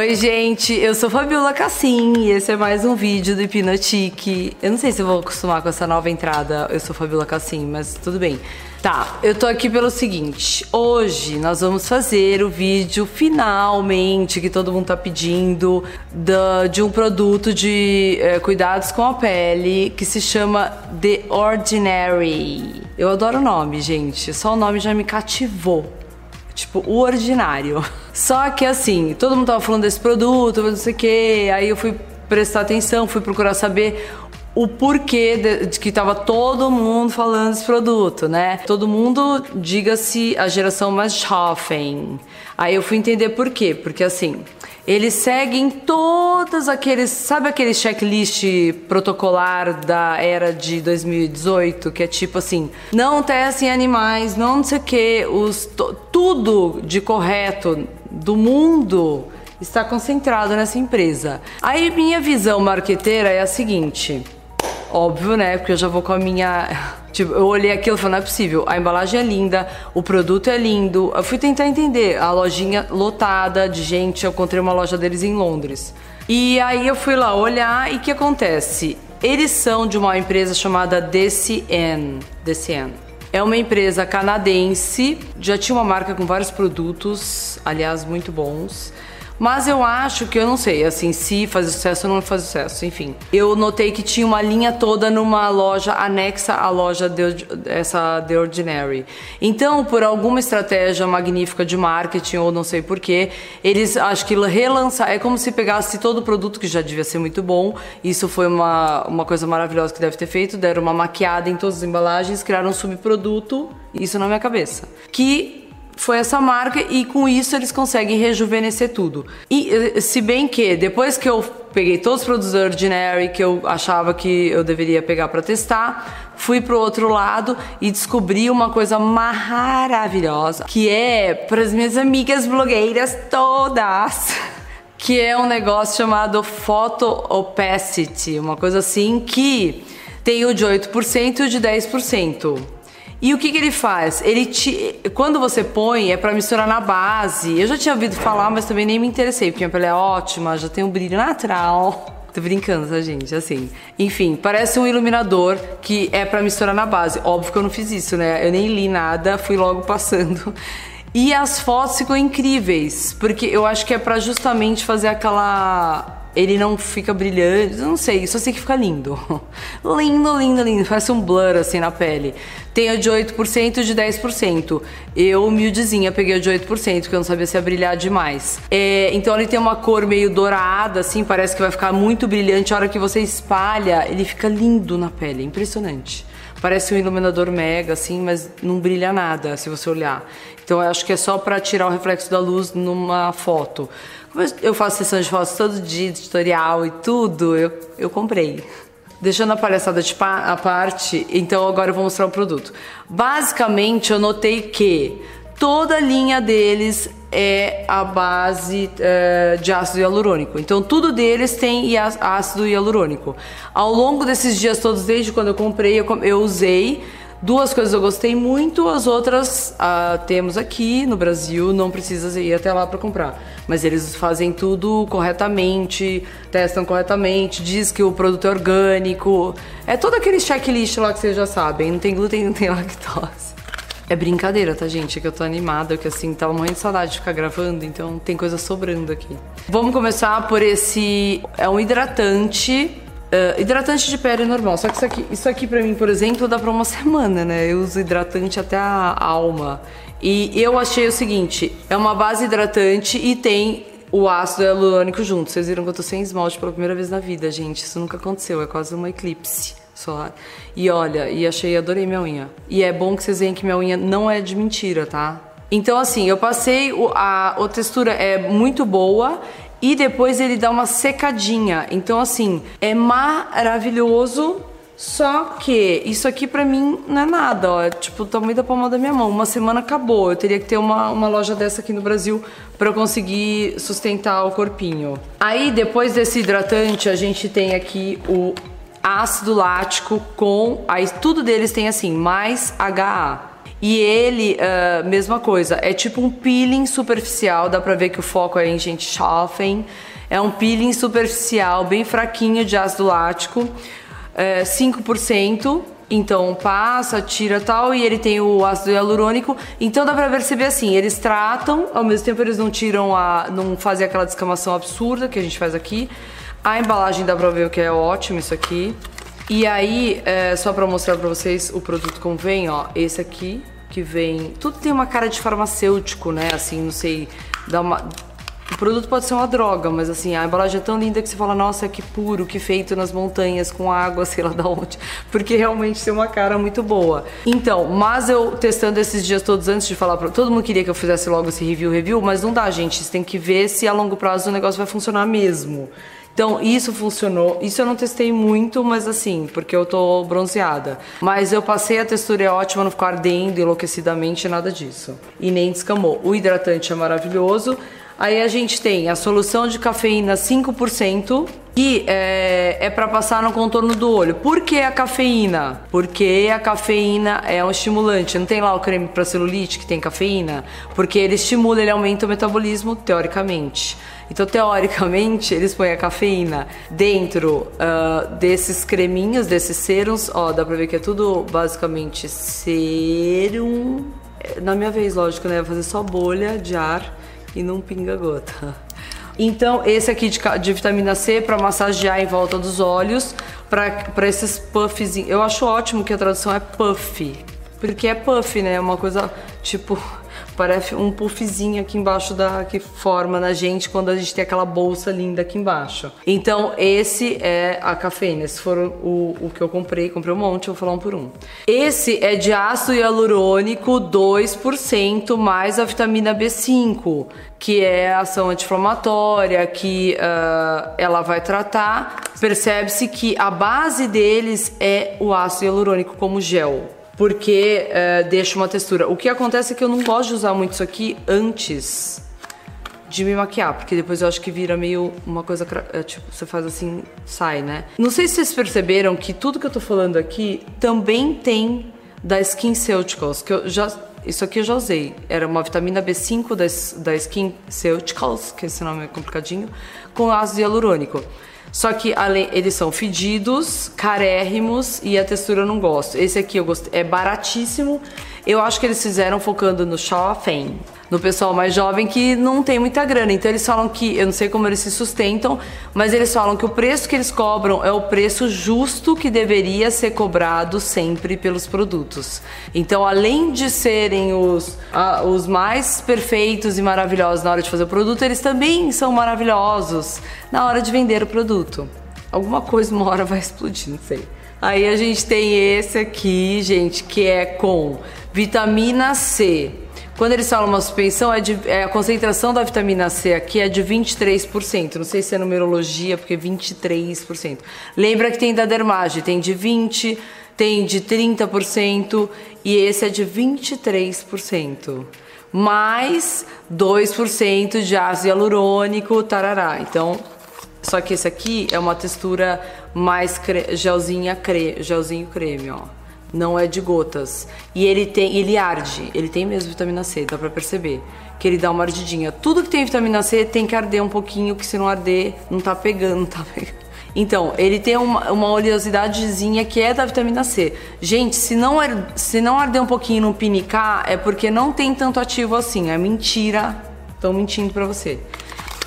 Oi, gente, eu sou Fabiola Cassim e esse é mais um vídeo do Hipnotique. Eu não sei se eu vou acostumar com essa nova entrada, eu sou Fabiola Cassim, mas tudo bem. Tá, eu tô aqui pelo seguinte, hoje nós vamos fazer o vídeo finalmente que todo mundo tá pedindo da, de um produto de é, cuidados com a pele que se chama The Ordinary. Eu adoro o nome, gente, só o nome já me cativou. Tipo, o ordinário. Só que assim, todo mundo tava falando desse produto, não sei o que, aí eu fui prestar atenção, fui procurar saber o porquê de, de, que tava todo mundo falando desse produto, né? Todo mundo, diga-se, a geração mais jovem. Aí eu fui entender por quê, porque assim, eles seguem todos aqueles, sabe aquele checklist protocolar da era de 2018, que é tipo assim, não testem animais, não, não sei o que, os, tudo de correto do mundo está concentrado nessa empresa. Aí minha visão marqueteira é a seguinte, óbvio, né, porque eu já vou com a minha Tipo, eu olhei aquilo e falei, não é possível. A embalagem é linda, o produto é lindo. Eu fui tentar entender. A lojinha lotada de gente, eu encontrei uma loja deles em Londres. E aí eu fui lá olhar e o que acontece? Eles são de uma empresa chamada DCN. DCN. É uma empresa canadense, já tinha uma marca com vários produtos, aliás, muito bons. Mas eu acho que eu não sei, assim, se faz sucesso ou não faz sucesso, enfim. Eu notei que tinha uma linha toda numa loja anexa à loja de, essa The Ordinary. Então, por alguma estratégia magnífica de marketing ou não sei porquê, eles acho que relançar é como se pegasse todo o produto que já devia ser muito bom. Isso foi uma, uma coisa maravilhosa que deve ter feito, deram uma maquiada em todas as embalagens, criaram um subproduto, isso na minha cabeça. Que foi essa marca e com isso eles conseguem rejuvenescer tudo. E eh, se bem que depois que eu peguei todos os produtos Ordinary que eu achava que eu deveria pegar para testar, fui pro outro lado e descobri uma coisa maravilhosa, que é para as minhas amigas blogueiras todas. Que é um negócio chamado Photo Opacity, uma coisa assim que tem o de 8% e o de 10%. E o que, que ele faz? Ele te, quando você põe, é para misturar na base. Eu já tinha ouvido falar, mas também nem me interessei, porque minha pele é ótima, já tem um brilho natural. Tô brincando, tá, gente? Assim. Enfim, parece um iluminador que é para misturar na base. Óbvio que eu não fiz isso, né? Eu nem li nada, fui logo passando. E as fotos ficam incríveis, porque eu acho que é para justamente fazer aquela ele não fica brilhante, não sei, só sei que fica lindo. lindo, lindo, lindo. Parece um blur assim na pele. Tem o de 8% e de 10%. Eu, humildezinha, peguei o de 8%, porque eu não sabia se ia brilhar demais. É, então ele tem uma cor meio dourada, assim, parece que vai ficar muito brilhante. A hora que você espalha, ele fica lindo na pele, impressionante. Parece um iluminador mega, assim, mas não brilha nada se você olhar. Então eu acho que é só para tirar o reflexo da luz numa foto. Eu faço sessão de fotos todo dia, tutorial e tudo, eu, eu comprei. Deixando a palhaçada de pa a parte, então agora eu vou mostrar o produto. Basicamente, eu notei que toda a linha deles é a base é, de ácido hialurônico. Então, tudo deles tem ácido hialurônico. Ao longo desses dias todos, desde quando eu comprei, eu, eu usei Duas coisas eu gostei muito, as outras ah, temos aqui no Brasil, não precisa ir até lá para comprar. Mas eles fazem tudo corretamente, testam corretamente, diz que o produto é orgânico. É todo aquele checklist lá que vocês já sabem, não tem glúten, não tem lactose. É brincadeira, tá, gente? É que eu tô animada, que assim, tava morrendo de saudade de ficar gravando, então tem coisa sobrando aqui. Vamos começar por esse. É um hidratante Uh, hidratante de pele normal, só que isso aqui, isso aqui pra mim, por exemplo, dá pra uma semana, né? Eu uso hidratante até a alma. E eu achei o seguinte, é uma base hidratante e tem o ácido hialurônico junto. Vocês viram que eu tô sem esmalte pela primeira vez na vida, gente. Isso nunca aconteceu, é quase uma eclipse solar. E olha, e achei, adorei minha unha. E é bom que vocês veem que minha unha não é de mentira, tá? Então assim, eu passei, a, a textura é muito boa e depois ele dá uma secadinha. Então, assim, é maravilhoso. Só que isso aqui pra mim não é nada, ó. É tipo o tamanho da palma da minha mão. Uma semana acabou. Eu teria que ter uma, uma loja dessa aqui no Brasil para eu conseguir sustentar o corpinho. Aí, depois desse hidratante, a gente tem aqui o ácido lático com. Aí tudo deles tem assim, mais HA. E ele, uh, mesma coisa, é tipo um peeling superficial, dá pra ver que o foco é em gente jovem. É um peeling superficial, bem fraquinho de ácido lático, é, 5%. Então passa, tira tal, e ele tem o ácido hialurônico. Então dá pra perceber assim, eles tratam, ao mesmo tempo eles não tiram a. não fazem aquela descamação absurda que a gente faz aqui. A embalagem dá pra ver que é ótimo isso aqui. E aí, é, só pra mostrar pra vocês o produto como vem, ó, esse aqui, que vem. Tudo tem uma cara de farmacêutico, né? Assim, não sei. Dá uma o produto pode ser uma droga, mas assim, a embalagem é tão linda que você fala, nossa, que puro, que feito nas montanhas, com água, sei lá da onde. Porque realmente tem uma cara muito boa. Então, mas eu testando esses dias todos antes de falar pra. Todo mundo queria que eu fizesse logo esse review, review, mas não dá, gente. Você tem que ver se a longo prazo o negócio vai funcionar mesmo. Então, isso funcionou. Isso eu não testei muito, mas assim, porque eu tô bronzeada. Mas eu passei, a textura é ótima, não ficou ardendo enlouquecidamente, nada disso. E nem descamou. O hidratante é maravilhoso. Aí a gente tem a solução de cafeína 5%, que é, é para passar no contorno do olho. Por que a cafeína? Porque a cafeína é um estimulante. Não tem lá o creme para celulite que tem cafeína? Porque ele estimula, ele aumenta o metabolismo, teoricamente. Então, teoricamente, eles põem a cafeína dentro uh, desses creminhos, desses serums. Ó, dá pra ver que é tudo basicamente serum. Na minha vez, lógico, né? Vai fazer só bolha de ar e não pinga gota. Então, esse aqui de, de vitamina C para massagear em volta dos olhos, para esses puffs. Eu acho ótimo que a tradução é puff, porque é puff, né? É uma coisa tipo parece um puffzinho aqui embaixo da que forma na gente quando a gente tem aquela bolsa linda aqui embaixo. Então esse é a cafeína. Esse for o, o que eu comprei, comprei um monte, eu vou falar um por um. Esse é de ácido hialurônico 2% mais a vitamina B5, que é ação anti-inflamatória, que uh, ela vai tratar. Percebe-se que a base deles é o ácido hialurônico como gel porque é, deixa uma textura. O que acontece é que eu não gosto de usar muito isso aqui antes de me maquiar, porque depois eu acho que vira meio uma coisa, é, tipo, você faz assim, sai, né? Não sei se vocês perceberam que tudo que eu tô falando aqui também tem da SkinCeuticals, que eu já isso aqui eu já usei. Era uma vitamina B5 da, da SkinCeuticals, que esse nome é complicadinho, com ácido hialurônico. Só que além, eles são fedidos, carérrimos e a textura eu não gosto. Esse aqui eu gosto, é baratíssimo. Eu acho que eles fizeram focando no shopping no pessoal mais jovem que não tem muita grana. Então eles falam que, eu não sei como eles se sustentam, mas eles falam que o preço que eles cobram é o preço justo que deveria ser cobrado sempre pelos produtos. Então, além de serem os, os mais perfeitos e maravilhosos na hora de fazer o produto, eles também são maravilhosos na hora de vender o produto. Alguma coisa uma hora vai explodir, não sei. Aí a gente tem esse aqui, gente, que é com vitamina C quando eles falam uma suspensão, é, de, é a concentração da vitamina C aqui é de 23%. Não sei se é numerologia, porque 23%. Lembra que tem da dermagem, tem de 20%, tem de 30% e esse é de 23%. Mais 2% de ácido hialurônico, tarará. Então, só que esse aqui é uma textura mais cre gelzinha, cre gelzinho creme, ó não é de gotas. E ele tem, ele arde, ele tem mesmo vitamina C, dá pra perceber. Que ele dá uma ardidinha. Tudo que tem vitamina C tem que arder um pouquinho, que se não arder, não tá pegando, tá pegando. Então, ele tem uma, uma oleosidadezinha que é da vitamina C. Gente, se não, se não arder um pouquinho no pinicar, é porque não tem tanto ativo assim. É mentira. Estão mentindo pra você.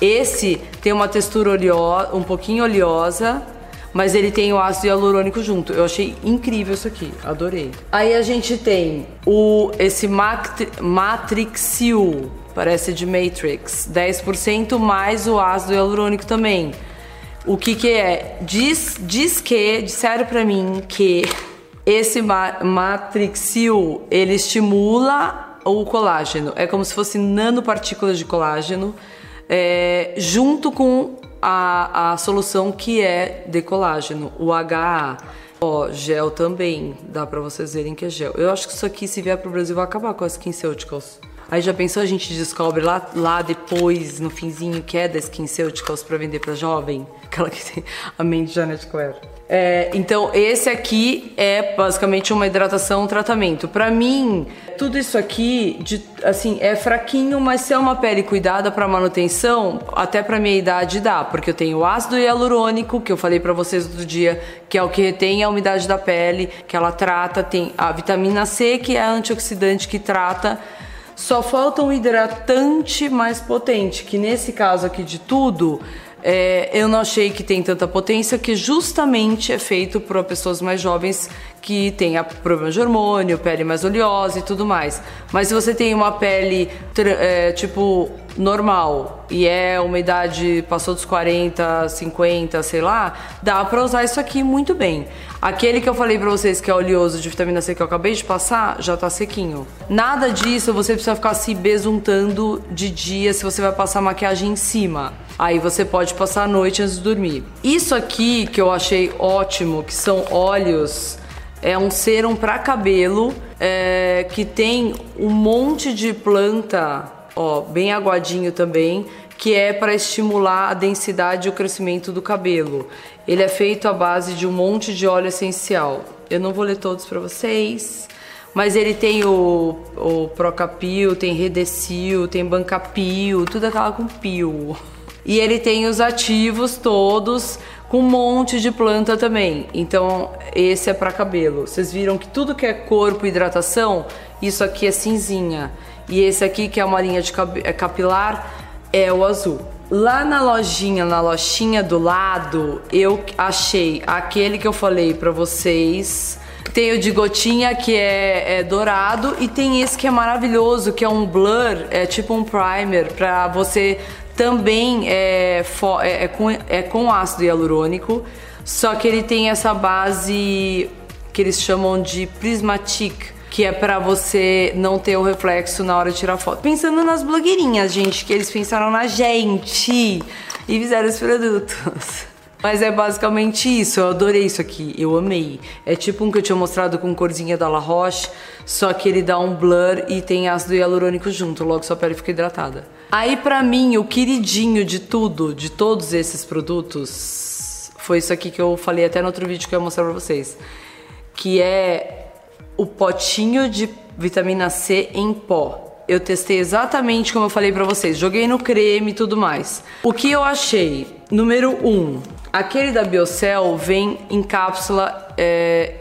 Esse tem uma textura um pouquinho oleosa, mas ele tem o ácido hialurônico junto. Eu achei incrível isso aqui, adorei. Aí a gente tem o esse Matrixil, parece de Matrix, 10% mais o ácido hialurônico também. O que que é? Diz, diz que, disseram para mim que esse Matrixil, ele estimula o colágeno. É como se fosse nanopartículas de colágeno é, junto com a, a solução que é de colágeno, o HA. Ó, gel também, dá pra vocês verem que é gel. Eu acho que isso aqui, se vier pro Brasil, vai acabar com as SkinCeuticals. Aí já pensou a gente descobre lá, lá depois, no finzinho, que é da SkinCeuticals pra vender pra jovem? Aquela que tem a mente Janet Claire. É, então, esse aqui é basicamente uma hidratação, um tratamento. Para mim, tudo isso aqui, de, assim, é fraquinho, mas se é uma pele cuidada para manutenção, até para minha idade dá, porque eu tenho ácido hialurônico, que eu falei para vocês outro dia, que é o que retém a umidade da pele, que ela trata, tem a vitamina C, que é antioxidante que trata. Só falta um hidratante mais potente, que nesse caso aqui de tudo, é, eu não achei que tem tanta potência, que justamente é feito para pessoas mais jovens que têm problema de hormônio, pele mais oleosa e tudo mais. Mas se você tem uma pele é, tipo normal e é uma idade passou dos 40, 50, sei lá, dá para usar isso aqui muito bem. Aquele que eu falei para vocês que é oleoso de vitamina C que eu acabei de passar, já tá sequinho. Nada disso você precisa ficar se besuntando de dia se você vai passar maquiagem em cima. Aí você pode passar a noite antes de dormir. Isso aqui que eu achei ótimo, que são óleos, é um serum para cabelo é, que tem um monte de planta, ó, bem aguadinho também, que é para estimular a densidade e o crescimento do cabelo. Ele é feito à base de um monte de óleo essencial. Eu não vou ler todos para vocês, mas ele tem o, o Procapil, tem Redecil, tem Bancapil, tudo aquela com pio. E ele tem os ativos todos com um monte de planta também. Então, esse é para cabelo. Vocês viram que tudo que é corpo e hidratação, isso aqui é cinzinha. E esse aqui, que é uma linha de é capilar, é o azul. Lá na lojinha, na lojinha do lado, eu achei aquele que eu falei para vocês. Tem o de gotinha que é, é, dourado e tem esse que é maravilhoso, que é um blur, é tipo um primer para você também é, é, é, com, é com ácido hialurônico, só que ele tem essa base que eles chamam de prismatic, que é para você não ter o reflexo na hora de tirar foto. Pensando nas blogueirinhas, gente, que eles pensaram na gente e fizeram os produtos. Mas é basicamente isso, eu adorei isso aqui, eu amei. É tipo um que eu tinha mostrado com corzinha da La Roche, só que ele dá um blur e tem ácido hialurônico junto, logo sua pele fica hidratada. Aí pra mim, o queridinho de tudo, de todos esses produtos, foi isso aqui que eu falei até no outro vídeo que eu ia mostrar pra vocês. Que é o potinho de vitamina C em pó. Eu testei exatamente como eu falei pra vocês, joguei no creme e tudo mais. O que eu achei? Número 1, um, Aquele da Biocel vem em cápsula é,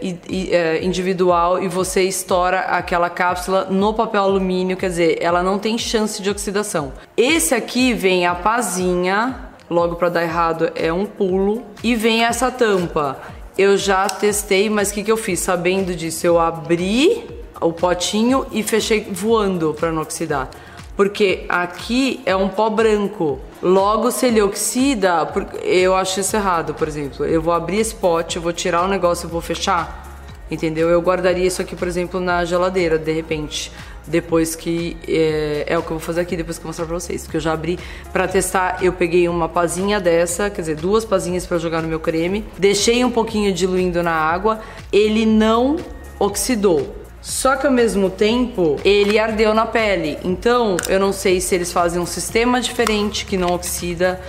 individual e você estoura aquela cápsula no papel alumínio, quer dizer, ela não tem chance de oxidação. Esse aqui vem a pazinha, logo para dar errado é um pulo, e vem essa tampa. Eu já testei, mas o que, que eu fiz? Sabendo disso, eu abri o potinho e fechei voando para não oxidar porque aqui é um pó branco. Logo, se ele oxida, eu acho isso errado, por exemplo. Eu vou abrir esse pote, eu vou tirar o negócio e vou fechar, entendeu? Eu guardaria isso aqui, por exemplo, na geladeira, de repente. Depois que. É, é o que eu vou fazer aqui, depois que eu mostrar pra vocês. Porque eu já abri pra testar, eu peguei uma pazinha dessa, quer dizer, duas pazinhas para jogar no meu creme. Deixei um pouquinho diluindo na água. Ele não oxidou só que ao mesmo tempo ele ardeu na pele. Então eu não sei se eles fazem um sistema diferente que não oxida,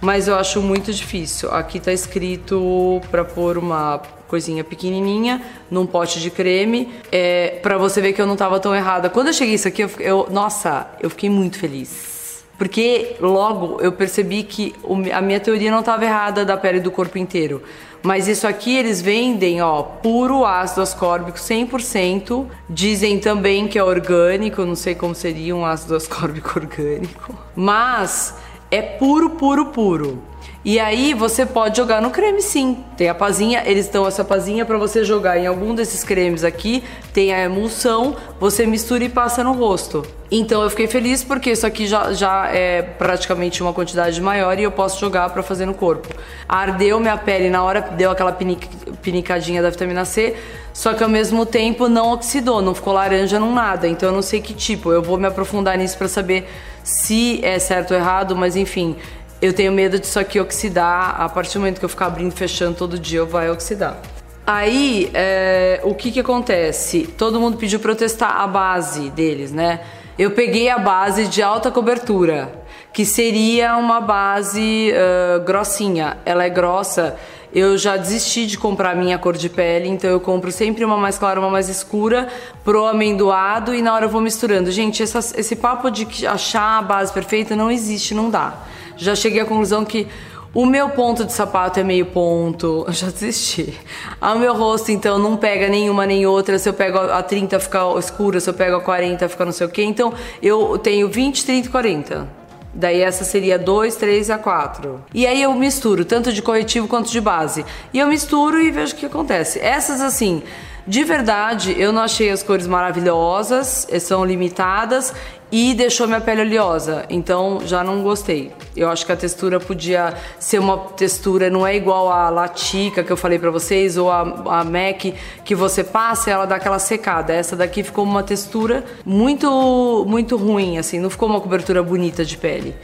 mas eu acho muito difícil. Aqui tá escrito para pôr uma coisinha pequenininha num pote de creme, é, para você ver que eu não tava tão errada. Quando eu cheguei isso aqui, eu, eu nossa, eu fiquei muito feliz. Porque logo eu percebi que a minha teoria não estava errada da pele do corpo inteiro. Mas isso aqui eles vendem, ó, puro ácido ascórbico 100%. Dizem também que é orgânico, não sei como seria um ácido ascórbico orgânico. Mas é puro, puro, puro. E aí você pode jogar no creme sim. Tem a pazinha, eles dão essa pazinha para você jogar em algum desses cremes aqui, tem a emulsão, você mistura e passa no rosto. Então eu fiquei feliz porque isso aqui já, já é praticamente uma quantidade maior e eu posso jogar para fazer no corpo. Ardeu minha pele na hora, deu aquela pinic, pinicadinha da vitamina C, só que ao mesmo tempo não oxidou, não ficou laranja, não nada. Então eu não sei que tipo, eu vou me aprofundar nisso para saber se é certo ou errado, mas enfim, eu tenho medo disso aqui oxidar. A partir do momento que eu ficar abrindo e fechando todo dia, vai oxidar. Aí, é, o que que acontece? Todo mundo pediu para eu testar a base deles, né? Eu peguei a base de alta cobertura, que seria uma base uh, grossinha. Ela é grossa. Eu já desisti de comprar minha cor de pele, então eu compro sempre uma mais clara, uma mais escura, pro amendoado e na hora eu vou misturando. Gente, essa, esse papo de achar a base perfeita não existe, não dá. Já cheguei à conclusão que o meu ponto de sapato é meio ponto, eu já desisti. O meu rosto, então, não pega nenhuma nem outra. Se eu pego a 30 fica escura, se eu pego a 40 fica não sei o que. Então, eu tenho 20, 30 e 40. Daí essa seria 2, 3 a 4. E aí eu misturo, tanto de corretivo quanto de base. E eu misturo e vejo o que acontece. Essas assim, de verdade, eu não achei as cores maravilhosas, são limitadas e deixou minha pele oleosa. Então já não gostei. Eu acho que a textura podia ser uma textura, não é igual a Latica que eu falei para vocês, ou a, a MAC que você passa e ela dá aquela secada. Essa daqui ficou uma textura muito, muito ruim, assim, não ficou uma cobertura bonita de pele.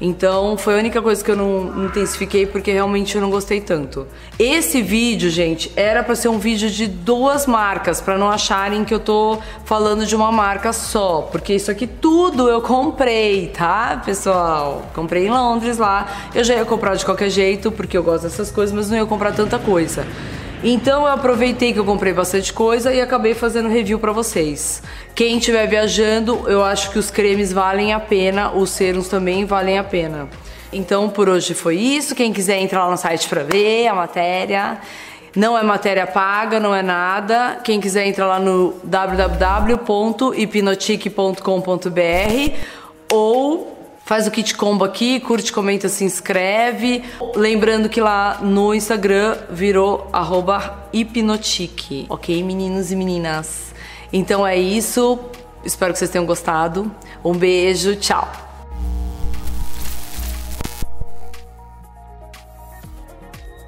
Então foi a única coisa que eu não intensifiquei porque realmente eu não gostei tanto. Esse vídeo, gente, era para ser um vídeo de duas marcas, para não acharem que eu tô falando de uma marca só, porque isso aqui tudo eu comprei, tá, pessoal? Comprei em Londres lá. Eu já ia comprar de qualquer jeito porque eu gosto dessas coisas, mas não ia comprar tanta coisa. Então eu aproveitei que eu comprei bastante coisa e acabei fazendo review para vocês. Quem estiver viajando, eu acho que os cremes valem a pena, os serums também valem a pena. Então por hoje foi isso. Quem quiser entrar lá no site para ver a matéria. Não é matéria paga, não é nada. Quem quiser entrar lá no www.hipnotique.com.br ou Faz o kit combo aqui, curte, comenta, se inscreve. Lembrando que lá no Instagram virou hipnotique, ok, meninos e meninas? Então é isso. Espero que vocês tenham gostado. Um beijo, tchau!